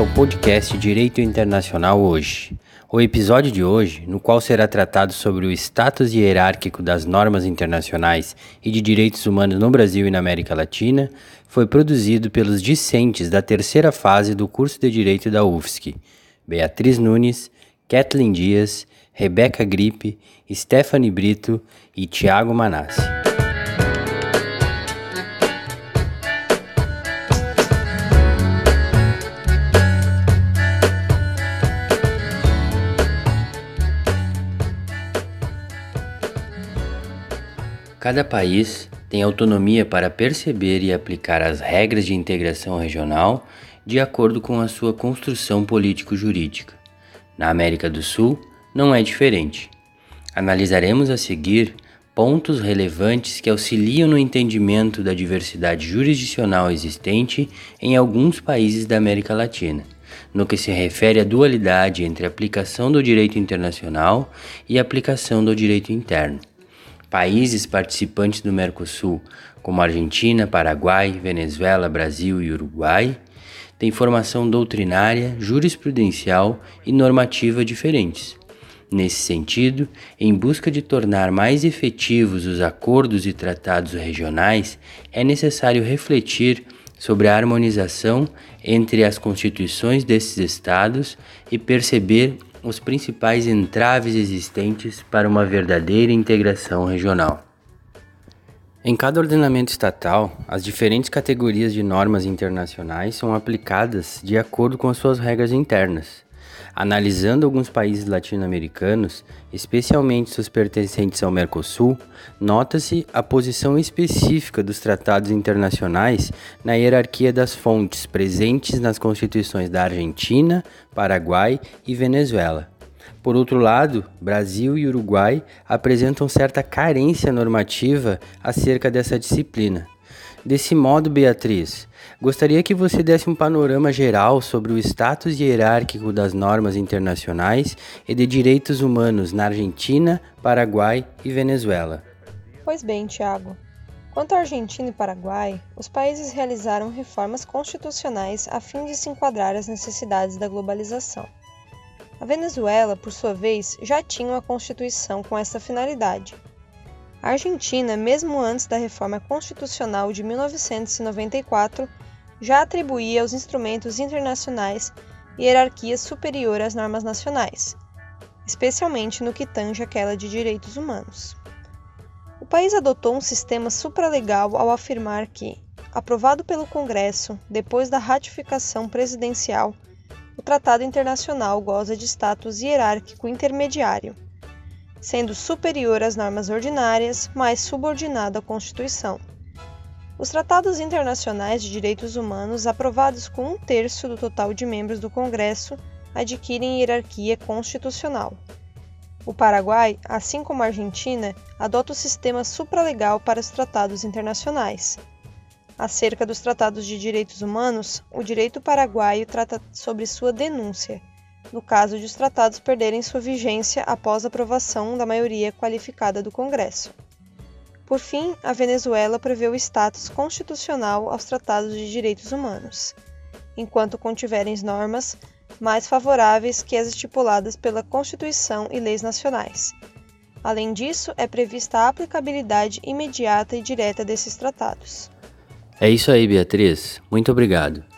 Ao podcast Direito Internacional Hoje. O episódio de hoje, no qual será tratado sobre o status hierárquico das normas internacionais e de direitos humanos no Brasil e na América Latina, foi produzido pelos discentes da terceira fase do curso de Direito da UFSC, Beatriz Nunes, Kathleen Dias, Rebeca Gripe, Stephanie Brito e Tiago Manassi. Cada país tem autonomia para perceber e aplicar as regras de integração regional de acordo com a sua construção político-jurídica. Na América do Sul, não é diferente. Analisaremos a seguir pontos relevantes que auxiliam no entendimento da diversidade jurisdicional existente em alguns países da América Latina, no que se refere à dualidade entre aplicação do direito internacional e aplicação do direito interno. Países participantes do Mercosul, como Argentina, Paraguai, Venezuela, Brasil e Uruguai, têm formação doutrinária, jurisprudencial e normativa diferentes. Nesse sentido, em busca de tornar mais efetivos os acordos e tratados regionais, é necessário refletir sobre a harmonização entre as constituições desses estados e perceber os principais entraves existentes para uma verdadeira integração regional. Em cada ordenamento estatal, as diferentes categorias de normas internacionais são aplicadas de acordo com as suas regras internas. Analisando alguns países latino-americanos, especialmente os pertencentes ao Mercosul, nota-se a posição específica dos tratados internacionais na hierarquia das fontes presentes nas constituições da Argentina, Paraguai e Venezuela. Por outro lado, Brasil e Uruguai apresentam certa carência normativa acerca dessa disciplina. Desse modo, Beatriz, gostaria que você desse um panorama geral sobre o status hierárquico das normas internacionais e de direitos humanos na Argentina, Paraguai e Venezuela. Pois bem, Tiago. Quanto à Argentina e Paraguai, os países realizaram reformas constitucionais a fim de se enquadrar às necessidades da globalização. A Venezuela, por sua vez, já tinha uma constituição com essa finalidade a Argentina, mesmo antes da reforma constitucional de 1994, já atribuía aos instrumentos internacionais hierarquia superior às normas nacionais, especialmente no que tange aquela de direitos humanos. O país adotou um sistema supralegal ao afirmar que, aprovado pelo Congresso depois da ratificação presidencial, o tratado internacional goza de status hierárquico intermediário sendo superior às normas ordinárias, mas subordinado à Constituição. Os tratados internacionais de direitos humanos, aprovados com um terço do total de membros do Congresso, adquirem hierarquia constitucional. O Paraguai, assim como a Argentina, adota o sistema supralegal para os tratados internacionais. Acerca dos tratados de direitos humanos, o direito paraguaio trata sobre sua denúncia, no caso de os tratados perderem sua vigência após a aprovação da maioria qualificada do Congresso. Por fim, a Venezuela prevê o status constitucional aos tratados de direitos humanos, enquanto contiverem normas mais favoráveis que as estipuladas pela Constituição e leis nacionais. Além disso, é prevista a aplicabilidade imediata e direta desses tratados. É isso aí, Beatriz. Muito obrigado.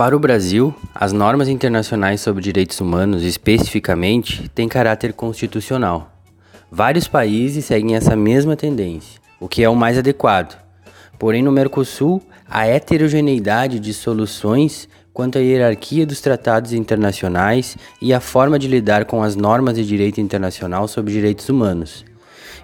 Para o Brasil, as normas internacionais sobre direitos humanos, especificamente, têm caráter constitucional. Vários países seguem essa mesma tendência, o que é o mais adequado. Porém, no Mercosul, a heterogeneidade de soluções quanto à hierarquia dos tratados internacionais e a forma de lidar com as normas de direito internacional sobre direitos humanos.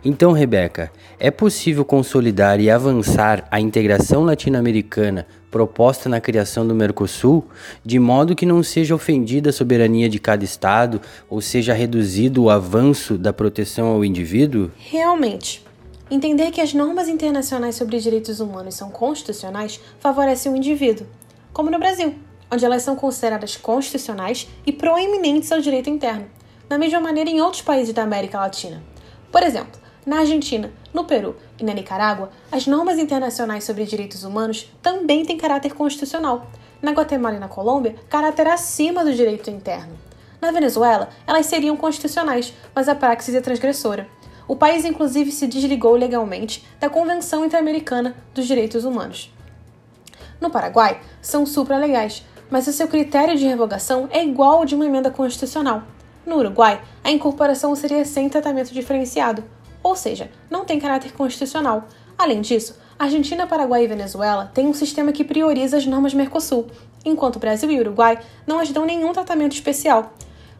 Então, Rebeca, é possível consolidar e avançar a integração latino-americana proposta na criação do Mercosul, de modo que não seja ofendida a soberania de cada Estado ou seja reduzido o avanço da proteção ao indivíduo? Realmente. Entender que as normas internacionais sobre direitos humanos são constitucionais favorece o indivíduo, como no Brasil, onde elas são consideradas constitucionais e proeminentes ao direito interno, da mesma maneira em outros países da América Latina. Por exemplo, na Argentina, no Peru E na Nicarágua, as normas internacionais sobre direitos humanos também têm caráter constitucional. Na Guatemala e na Colômbia, caráter acima do direito interno. Na Venezuela, elas seriam constitucionais, mas a praxis é transgressora. O país, inclusive, se desligou legalmente da Convenção Interamericana dos Direitos Humanos. No Paraguai, são supralegais, mas o seu critério de revogação é igual ao de uma emenda constitucional. No Uruguai, a incorporação seria sem tratamento diferenciado, ou seja, não tem caráter constitucional. Além disso, Argentina, Paraguai e Venezuela têm um sistema que prioriza as normas Mercosul, enquanto Brasil e Uruguai não as dão nenhum tratamento especial.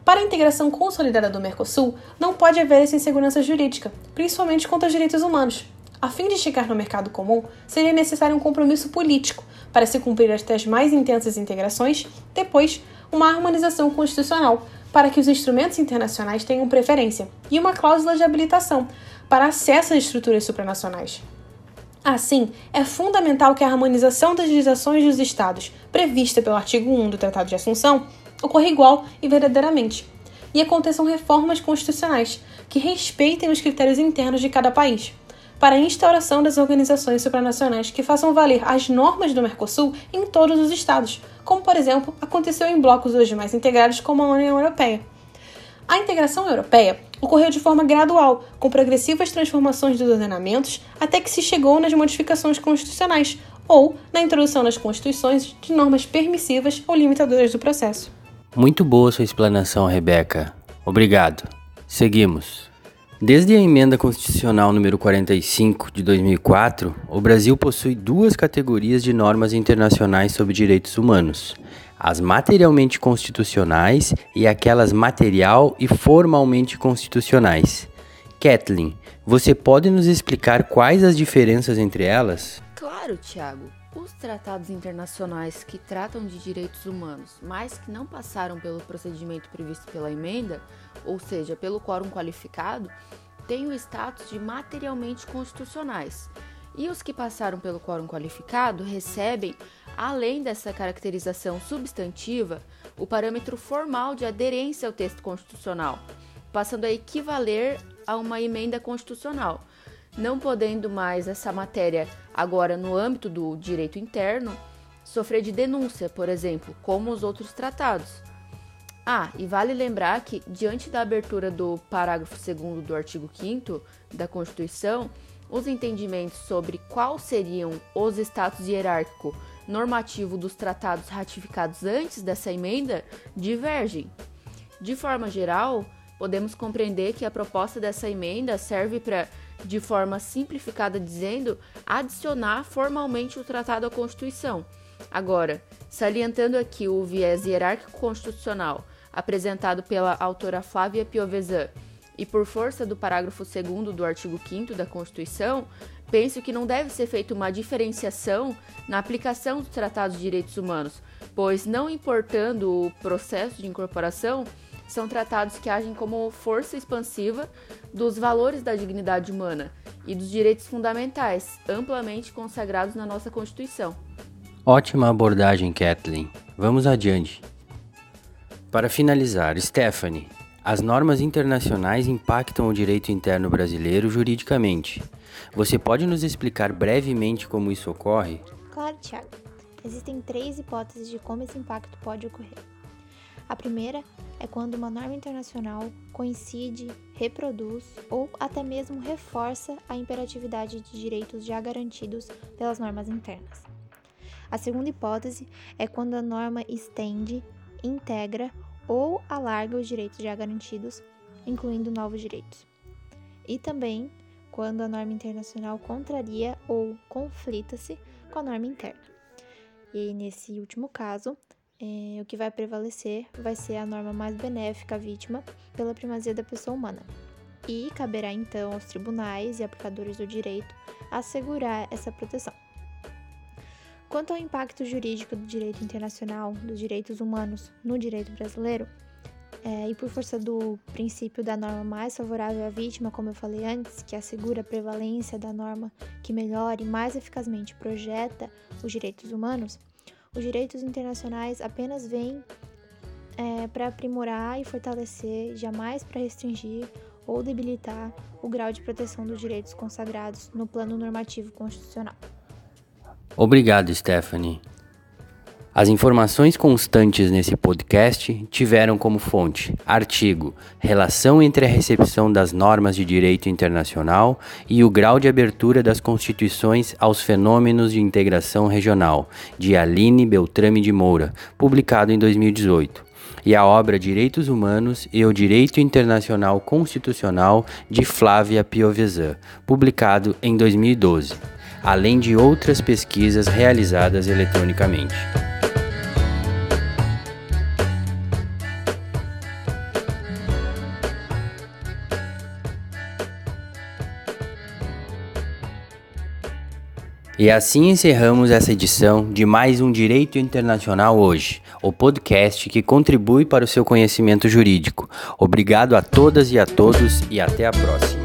Para a integração consolidada do Mercosul, não pode haver essa insegurança jurídica, principalmente quanto aos direitos humanos. A fim de chegar no mercado comum, seria necessário um compromisso político para se cumprir as mais intensas integrações, depois, uma harmonização constitucional para que os instrumentos internacionais tenham preferência e uma cláusula de habilitação para acesso às estruturas supranacionais. Assim, é fundamental que a harmonização das legislações dos Estados, prevista pelo artigo 1 do Tratado de Assunção, ocorra igual e verdadeiramente, e aconteçam reformas constitucionais que respeitem os critérios internos de cada país, para a instauração das organizações supranacionais que façam valer as normas do Mercosul em todos os estados, como por exemplo aconteceu em blocos hoje mais integrados como a União Europeia. A integração europeia ocorreu de forma gradual, com progressivas transformações dos ordenamentos, até que se chegou nas modificações constitucionais ou na introdução nas constituições de normas permissivas ou limitadoras do processo. Muito boa sua explanação, Rebeca. Obrigado. Seguimos. Desde a emenda constitucional número 45 de 2004, o Brasil possui duas categorias de normas internacionais sobre direitos humanos: as materialmente constitucionais e aquelas material e formalmente constitucionais. Kathleen, você pode nos explicar quais as diferenças entre elas? Claro, Tiago. Os tratados internacionais que tratam de direitos humanos, mas que não passaram pelo procedimento previsto pela emenda, ou seja, pelo quórum qualificado, têm o status de materialmente constitucionais. E os que passaram pelo quórum qualificado recebem, além dessa caracterização substantiva, o parâmetro formal de aderência ao texto constitucional, passando a equivaler a uma emenda constitucional não podendo mais essa matéria, agora no âmbito do direito interno, sofrer de denúncia, por exemplo, como os outros tratados. Ah, e vale lembrar que, diante da abertura do parágrafo 2 do artigo 5 da Constituição, os entendimentos sobre quais seriam os status hierárquico normativo dos tratados ratificados antes dessa emenda divergem. De forma geral, podemos compreender que a proposta dessa emenda serve para de forma simplificada dizendo, adicionar formalmente o tratado à Constituição. Agora, salientando aqui o viés hierárquico constitucional apresentado pela autora Flávia Piovesan e por força do parágrafo 2 do artigo 5 da Constituição, penso que não deve ser feita uma diferenciação na aplicação dos tratados de direitos humanos, pois, não importando o processo de incorporação, são tratados que agem como força expansiva dos valores da dignidade humana e dos direitos fundamentais, amplamente consagrados na nossa Constituição. Ótima abordagem, Kathleen. Vamos adiante. Para finalizar, Stephanie, as normas internacionais impactam o direito interno brasileiro juridicamente. Você pode nos explicar brevemente como isso ocorre? Claro, Tiago. Existem três hipóteses de como esse impacto pode ocorrer. A primeira é quando uma norma internacional coincide, reproduz ou até mesmo reforça a imperatividade de direitos já garantidos pelas normas internas. A segunda hipótese é quando a norma estende, integra ou alarga os direitos já garantidos, incluindo novos direitos. E também quando a norma internacional contraria ou conflita-se com a norma interna. E nesse último caso, é, o que vai prevalecer vai ser a norma mais benéfica à vítima pela primazia da pessoa humana. E caberá então aos tribunais e aplicadores do direito assegurar essa proteção. Quanto ao impacto jurídico do direito internacional, dos direitos humanos no direito brasileiro, é, e por força do princípio da norma mais favorável à vítima, como eu falei antes, que assegura a prevalência da norma que melhor e mais eficazmente projeta os direitos humanos, os direitos internacionais apenas vêm é, para aprimorar e fortalecer, jamais para restringir ou debilitar o grau de proteção dos direitos consagrados no plano normativo constitucional. Obrigado, Stephanie. As informações constantes nesse podcast tiveram como fonte artigo Relação entre a recepção das normas de direito internacional e o grau de abertura das constituições aos fenômenos de integração regional, de Aline Beltrame de Moura, publicado em 2018 e a obra Direitos Humanos e o Direito Internacional Constitucional de Flávia Piovesan, publicado em 2012, além de outras pesquisas realizadas eletronicamente. E assim encerramos essa edição de mais um Direito Internacional hoje, o podcast que contribui para o seu conhecimento jurídico. Obrigado a todas e a todos e até a próxima.